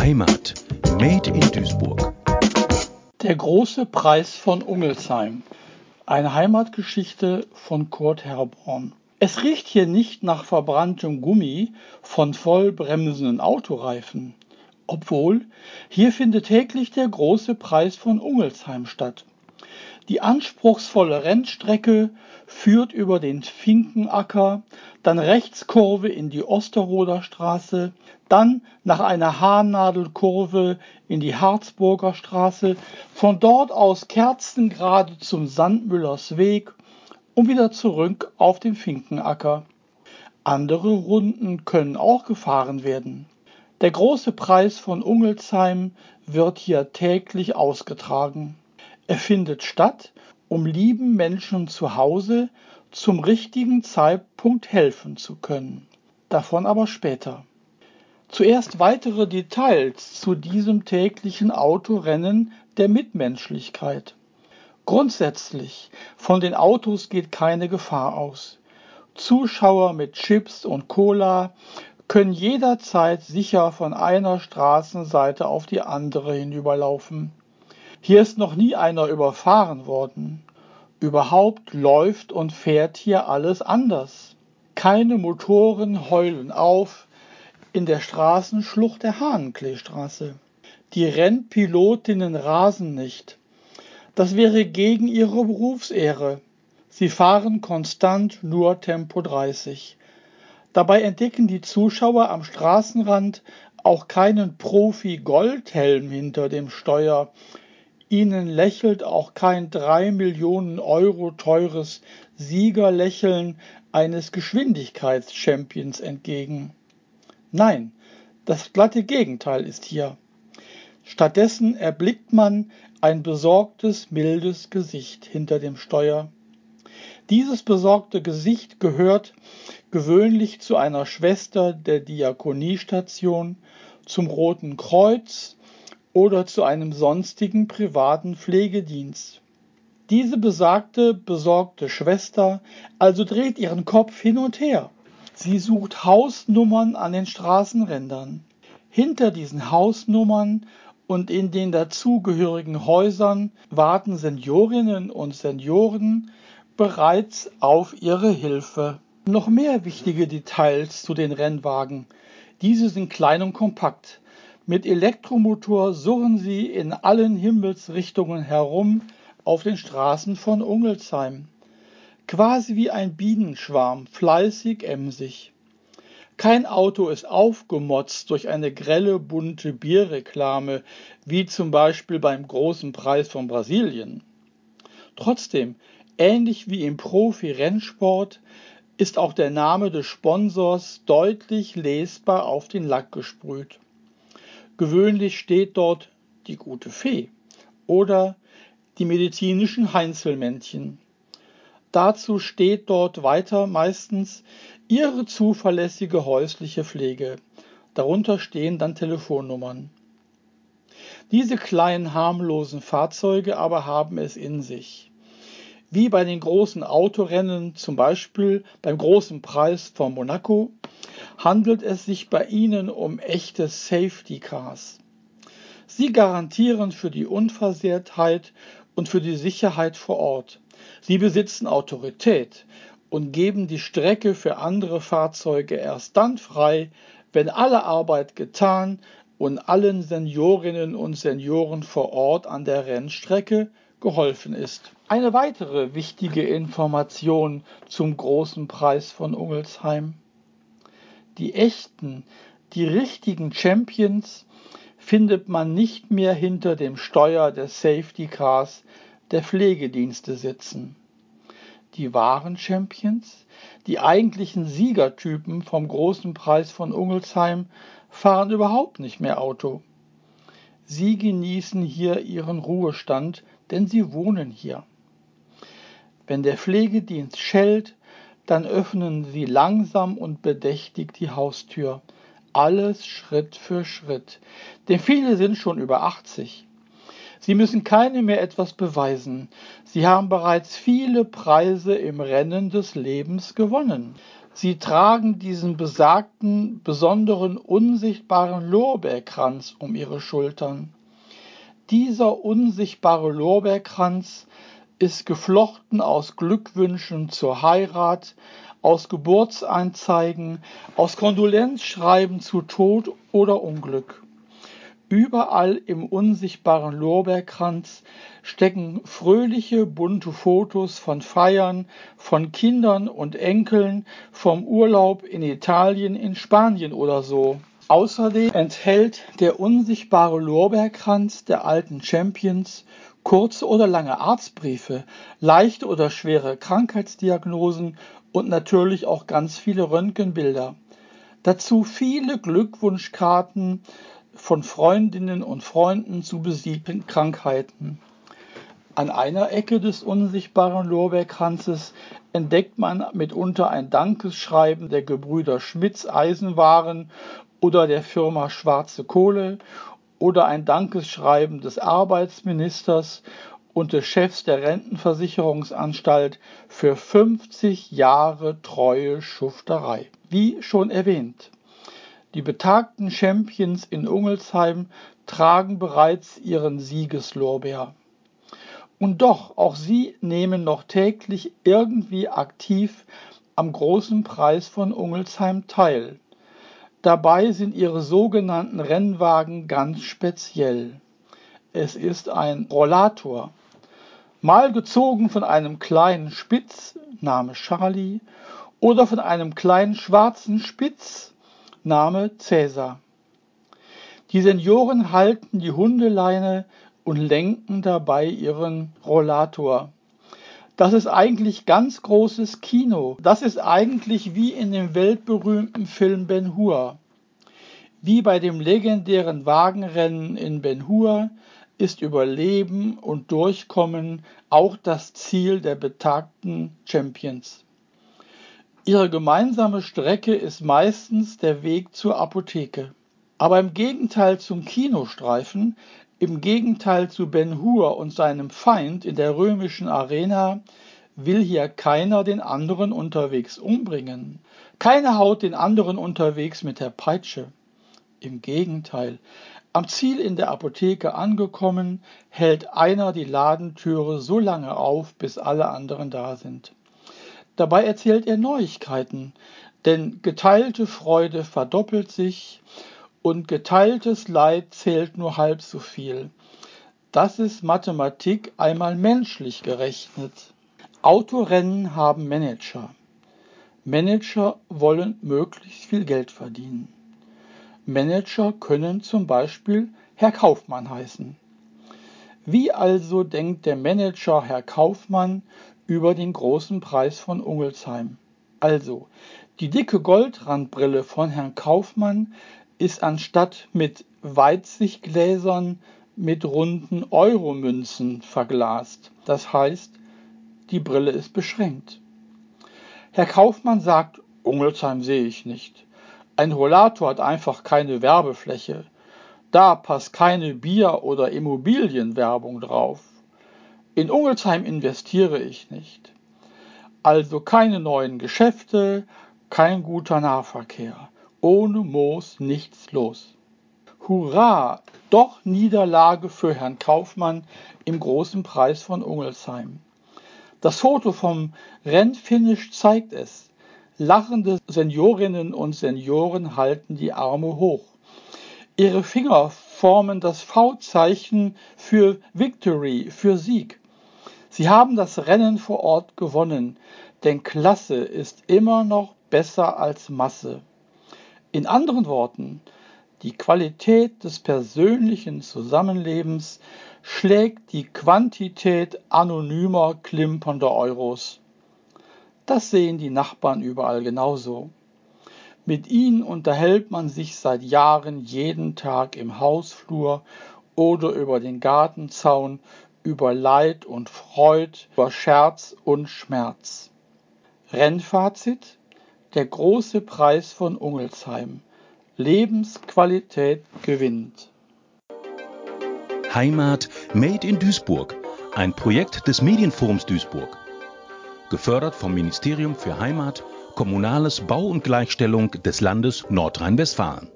Heimat. Made in Duisburg. Der große Preis von Ungelsheim. Eine Heimatgeschichte von Kurt Herborn. Es riecht hier nicht nach verbranntem Gummi von vollbremsenden Autoreifen. Obwohl, hier findet täglich der große Preis von Ungelsheim statt. Die anspruchsvolle Rennstrecke führt über den Finkenacker, dann Rechtskurve in die Osterroder Straße, dann nach einer Haarnadelkurve in die Harzburger Straße, von dort aus kerzengerade zum Sandmüllers Weg und wieder zurück auf den Finkenacker. Andere Runden können auch gefahren werden. Der große Preis von Ungelsheim wird hier täglich ausgetragen. Er findet statt, um lieben Menschen zu Hause zum richtigen Zeitpunkt helfen zu können. Davon aber später. Zuerst weitere Details zu diesem täglichen Autorennen der Mitmenschlichkeit. Grundsätzlich, von den Autos geht keine Gefahr aus. Zuschauer mit Chips und Cola können jederzeit sicher von einer Straßenseite auf die andere hinüberlaufen. Hier ist noch nie einer überfahren worden. Überhaupt läuft und fährt hier alles anders. Keine Motoren heulen auf in der Straßenschlucht der Hahnkleestraße. Die Rennpilotinnen rasen nicht. Das wäre gegen ihre Berufsehre. Sie fahren konstant nur Tempo 30. Dabei entdecken die Zuschauer am Straßenrand auch keinen Profi-Goldhelm hinter dem Steuer, Ihnen lächelt auch kein drei Millionen Euro teures Siegerlächeln eines Geschwindigkeitschampions entgegen. Nein, das glatte Gegenteil ist hier. Stattdessen erblickt man ein besorgtes, mildes Gesicht hinter dem Steuer. Dieses besorgte Gesicht gehört gewöhnlich zu einer Schwester der Diakoniestation, zum Roten Kreuz, oder zu einem sonstigen privaten Pflegedienst. Diese besagte, besorgte Schwester also dreht ihren Kopf hin und her. Sie sucht Hausnummern an den Straßenrändern. Hinter diesen Hausnummern und in den dazugehörigen Häusern warten Seniorinnen und Senioren bereits auf ihre Hilfe. Noch mehr wichtige Details zu den Rennwagen. Diese sind klein und kompakt. Mit Elektromotor surren sie in allen Himmelsrichtungen herum auf den Straßen von Ungelsheim. Quasi wie ein Bienenschwarm, fleißig emsig. Kein Auto ist aufgemotzt durch eine grelle bunte Bierreklame, wie zum Beispiel beim großen Preis von Brasilien. Trotzdem, ähnlich wie im Profi-Rennsport, ist auch der Name des Sponsors deutlich lesbar auf den Lack gesprüht. Gewöhnlich steht dort die gute Fee oder die medizinischen Heinzelmännchen. Dazu steht dort weiter meistens ihre zuverlässige häusliche Pflege. Darunter stehen dann Telefonnummern. Diese kleinen harmlosen Fahrzeuge aber haben es in sich. Wie bei den großen Autorennen, zum Beispiel beim großen Preis von Monaco, handelt es sich bei ihnen um echte Safety Cars. Sie garantieren für die Unversehrtheit und für die Sicherheit vor Ort. Sie besitzen Autorität und geben die Strecke für andere Fahrzeuge erst dann frei, wenn alle Arbeit getan und allen Seniorinnen und Senioren vor Ort an der Rennstrecke geholfen ist. Eine weitere wichtige Information zum großen Preis von Ungelsheim die echten, die richtigen Champions findet man nicht mehr hinter dem Steuer des Safety Cars der Pflegedienste sitzen. Die wahren Champions, die eigentlichen Siegertypen vom großen Preis von Ungelsheim, fahren überhaupt nicht mehr Auto. Sie genießen hier ihren Ruhestand, denn sie wohnen hier. Wenn der Pflegedienst schellt, dann öffnen sie langsam und bedächtig die Haustür. Alles Schritt für Schritt. Denn viele sind schon über 80. Sie müssen keine mehr etwas beweisen. Sie haben bereits viele Preise im Rennen des Lebens gewonnen. Sie tragen diesen besagten, besonderen, unsichtbaren Lorbeerkranz um ihre Schultern. Dieser unsichtbare Lorbeerkranz ist geflochten aus Glückwünschen zur Heirat, aus Geburtseinzeigen, aus Kondolenzschreiben zu Tod oder Unglück. Überall im unsichtbaren Lorbeerkranz stecken fröhliche, bunte Fotos von Feiern, von Kindern und Enkeln, vom Urlaub in Italien, in Spanien oder so. Außerdem enthält der unsichtbare Lorbeerkranz der alten Champions kurze oder lange Arztbriefe, leichte oder schwere Krankheitsdiagnosen und natürlich auch ganz viele Röntgenbilder. Dazu viele Glückwunschkarten von Freundinnen und Freunden zu besiegten Krankheiten. An einer Ecke des unsichtbaren Lorbeerkranzes entdeckt man mitunter ein Dankesschreiben der Gebrüder Schmitz Eisenwaren oder der Firma Schwarze Kohle oder ein Dankesschreiben des Arbeitsministers und des Chefs der Rentenversicherungsanstalt für 50 Jahre treue Schufterei. Wie schon erwähnt, die betagten Champions in Ungelsheim tragen bereits ihren Siegeslorbeer. Und doch, auch sie nehmen noch täglich irgendwie aktiv am großen Preis von Ungelsheim teil. Dabei sind ihre sogenannten Rennwagen ganz speziell. Es ist ein Rollator, mal gezogen von einem kleinen Spitz, Name Charlie, oder von einem kleinen schwarzen Spitz, Name Cäsar. Die Senioren halten die Hundeleine und lenken dabei ihren Rollator. Das ist eigentlich ganz großes Kino. Das ist eigentlich wie in dem weltberühmten Film Ben Hur. Wie bei dem legendären Wagenrennen in Ben Hur ist Überleben und Durchkommen auch das Ziel der betagten Champions. Ihre gemeinsame Strecke ist meistens der Weg zur Apotheke. Aber im Gegenteil zum Kinostreifen, im Gegenteil zu Ben Hur und seinem Feind in der römischen Arena, will hier keiner den anderen unterwegs umbringen. Keiner haut den anderen unterwegs mit der Peitsche. Im Gegenteil, am Ziel in der Apotheke angekommen, hält einer die Ladentüre so lange auf, bis alle anderen da sind. Dabei erzählt er Neuigkeiten, denn geteilte Freude verdoppelt sich und geteiltes Leid zählt nur halb so viel. Das ist Mathematik einmal menschlich gerechnet. Autorennen haben Manager. Manager wollen möglichst viel Geld verdienen. Manager können zum Beispiel Herr Kaufmann heißen. Wie also denkt der Manager Herr Kaufmann über den großen Preis von Ungelsheim. Also, die dicke Goldrandbrille von Herrn Kaufmann ist anstatt mit Weitsichtgläsern mit runden Euromünzen verglast. Das heißt, die Brille ist beschränkt. Herr Kaufmann sagt, Ungelsheim sehe ich nicht. Ein Rollator hat einfach keine Werbefläche. Da passt keine Bier- oder Immobilienwerbung drauf. In Ungelsheim investiere ich nicht. Also keine neuen Geschäfte, kein guter Nahverkehr. Ohne Moos nichts los. Hurra! Doch Niederlage für Herrn Kaufmann im großen Preis von Ungelsheim. Das Foto vom Rennfinish zeigt es. Lachende Seniorinnen und Senioren halten die Arme hoch. Ihre Finger formen das V-Zeichen für Victory, für Sieg. Sie haben das Rennen vor Ort gewonnen, denn Klasse ist immer noch besser als Masse. In anderen Worten, die Qualität des persönlichen Zusammenlebens schlägt die Quantität anonymer klimpernder Euros. Das sehen die Nachbarn überall genauso. Mit ihnen unterhält man sich seit Jahren jeden Tag im Hausflur oder über den Gartenzaun über Leid und Freud, über Scherz und Schmerz. Rennfazit Der große Preis von Ungelsheim. Lebensqualität gewinnt. Heimat Made in Duisburg. Ein Projekt des Medienforums Duisburg. Gefördert vom Ministerium für Heimat, Kommunales Bau und Gleichstellung des Landes Nordrhein-Westfalen.